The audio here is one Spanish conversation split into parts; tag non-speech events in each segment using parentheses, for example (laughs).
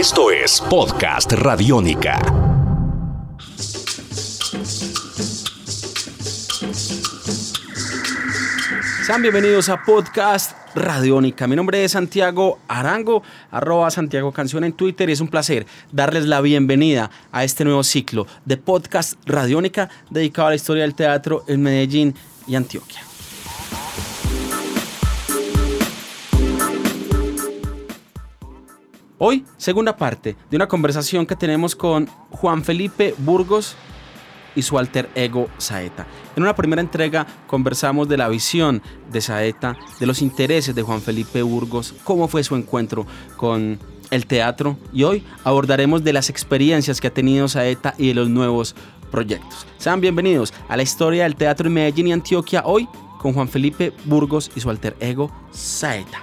Esto es Podcast Radiónica. Sean bienvenidos a Podcast Radiónica. Mi nombre es Santiago Arango, arroba Santiago Canción en Twitter y es un placer darles la bienvenida a este nuevo ciclo de Podcast Radiónica dedicado a la historia del teatro en Medellín y Antioquia. Hoy, segunda parte de una conversación que tenemos con Juan Felipe Burgos y su alter ego Saeta. En una primera entrega conversamos de la visión de Saeta, de los intereses de Juan Felipe Burgos, cómo fue su encuentro con el teatro y hoy abordaremos de las experiencias que ha tenido Saeta y de los nuevos proyectos. Sean bienvenidos a la historia del teatro en Medellín y Antioquia hoy con Juan Felipe Burgos y su alter ego Saeta.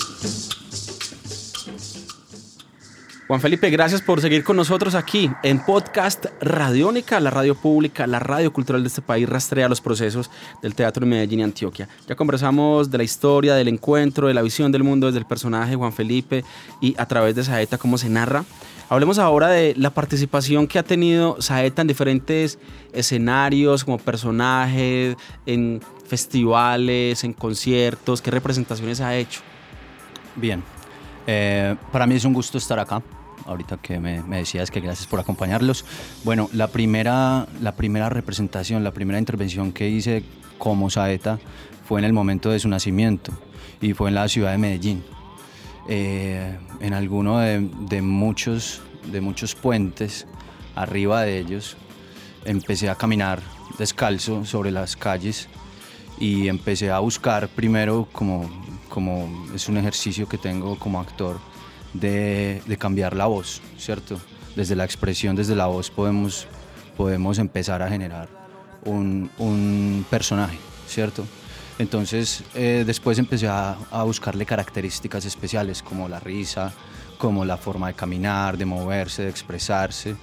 Juan Felipe, gracias por seguir con nosotros aquí en Podcast Radiónica, la radio pública, la radio cultural de este país rastrea los procesos del teatro en Medellín y Antioquia. Ya conversamos de la historia, del encuentro, de la visión del mundo desde el personaje Juan Felipe y a través de Saeta cómo se narra. Hablemos ahora de la participación que ha tenido Saeta en diferentes escenarios como personaje, en festivales, en conciertos, qué representaciones ha hecho. Bien, eh, para mí es un gusto estar acá ahorita que me, decías que gracias por acompañarlos. Bueno, la primera, la primera representación, la primera intervención que hice como saeta fue en el momento de su nacimiento y fue en la ciudad de Medellín. Eh, en alguno de, muchos, de muchos puentes, arriba de ellos, empecé a caminar descalzo sobre las calles y empecé a buscar primero como, como es un ejercicio que tengo como actor de, cambiar la voz, ¿cierto? Desde la expresión, desde la voz podemos, podemos empezar a generar un, personaje, ¿cierto? Entonces eh, después empecé a, buscarle características especiales como la risa, como la forma de caminar, de moverse, de expresarse,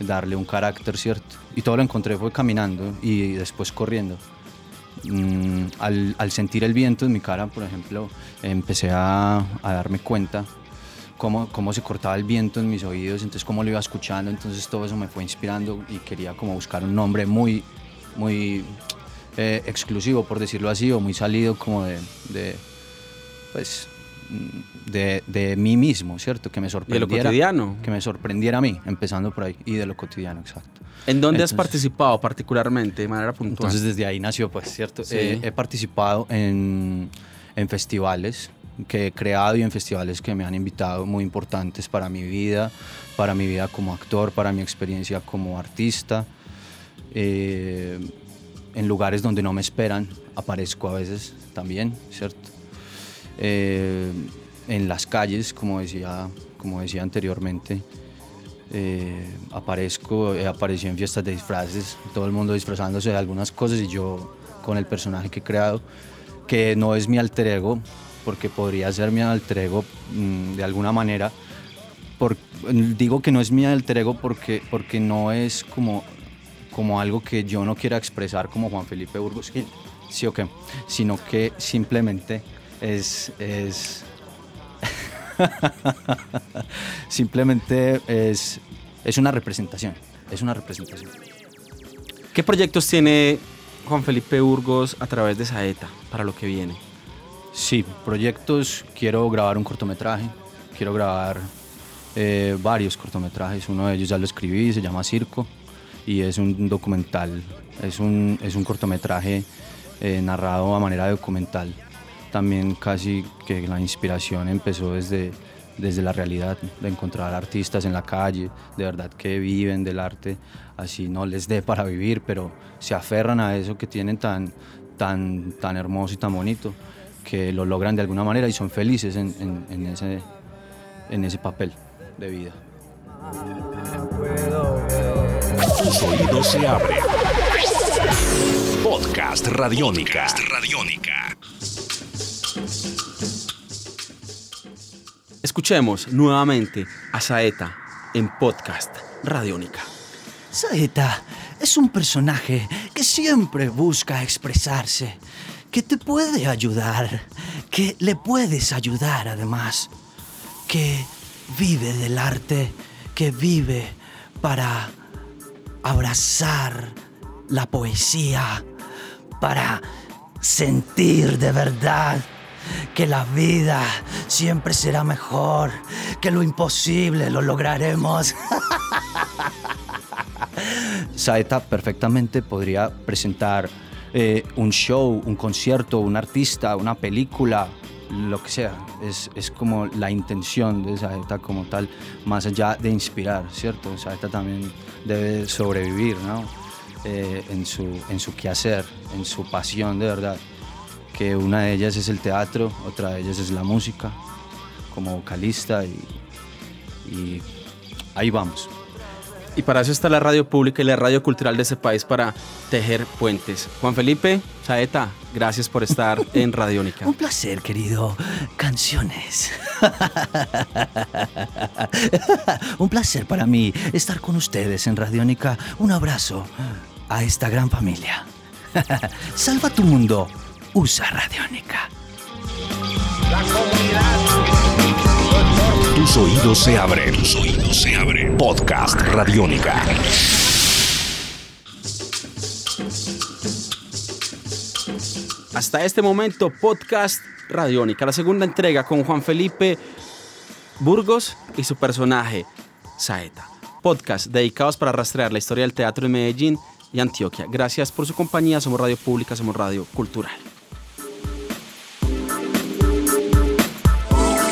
darle un carácter, ¿cierto? Y todo lo encontré fue caminando y después corriendo. Mm, al, sentir el viento en mi cara, por ejemplo, empecé a, a darme cuenta cómo, cómo se cortaba el viento en mis oídos, entonces cómo lo iba escuchando, entonces todo eso me fue inspirando y quería como buscar un nombre muy, muy eh, exclusivo, por decirlo así, o muy salido como de, de pues, de, de, mí mismo, ¿cierto? Que me sorprendiera. De lo cotidiano. Que me sorprendiera a mí, empezando por ahí, y de lo cotidiano, exacto. ¿En dónde has participado particularmente, de manera puntual? Entonces desde ahí nació, pues, ¿cierto? Eh, he participado en, en festivales, que he creado y en festivales que me han invitado muy importantes para mi vida, para mi vida como actor, para mi experiencia como artista. Eh, en lugares donde no me esperan, aparezco a veces también, ¿cierto? Eh, en las calles, como decía, como decía anteriormente, eh, aparezco, he aparecido en fiestas de disfraces, todo el mundo disfrazándose de algunas cosas y yo con el personaje que he creado, que no es mi alter ego, porque podría ser mi alter ego mm, de alguna manera. digo que no es mi alter ego porque, porque no es como, como algo que yo no quiera expresar como Juan Felipe Burgos, sí o qué, sino que simplemente es, es (laughs) simplemente es, es una representación, es una representación. ¿Qué proyectos tiene Juan Felipe Burgos a través de Saeta para lo que viene? Sí, proyectos, quiero grabar un cortometraje, quiero grabar eh, varios cortometrajes, uno de ellos ya lo escribí, se llama Circo y es un documental, es un, es un cortometraje eh, narrado a manera documental. También casi que la inspiración empezó desde, desde la realidad, de encontrar artistas en la calle, de verdad que viven del arte, así no les dé para vivir, pero se aferran a eso que tienen tan, tan, tan hermoso y tan bonito que lo logran de alguna manera y son felices en, ese, en ese papel de vida. Tus oídos se abren. Podcast Radiónica. Radiónica. Escuchemos nuevamente a Saeta en Podcast Radiónica. Saeta es un personaje que siempre busca expresarse, que te puede ayudar, que le puedes ayudar además, que vive del arte, que vive para abrazar la poesía, para sentir de verdad que la vida siempre será mejor, que lo imposible lo lograremos. (laughs) Saeta perfectamente podría presentar eh, un show, un concierto, un artista, una película, lo que sea. Es, es como la intención de Saeta como tal, más allá de inspirar, ¿cierto? Saeta también debe sobrevivir, ¿no? Eh, en, su, en su quehacer, en su pasión de verdad. Que una de ellas es el teatro, otra de ellas es la música, como vocalista y, y ahí vamos. Y para eso está la radio pública y la radio cultural de ese país para tejer puentes. Juan Felipe, Saeta, gracias por estar (laughs) en Radiónica. Un placer, querido. Canciones. (laughs) Un placer para mí estar con ustedes en Radiónica. Un abrazo a esta gran familia. (laughs) Salva tu mundo. Usa Radiónica. Oídos se abren. Oídos se abren. Podcast Radiónica. Hasta este momento, Podcast Radiónica, la segunda entrega con Juan Felipe Burgos y su personaje, Saeta. Podcast dedicados para rastrear la historia del teatro en Medellín y Antioquia. Gracias por su compañía. Somos Radio Pública, somos Radio Cultural.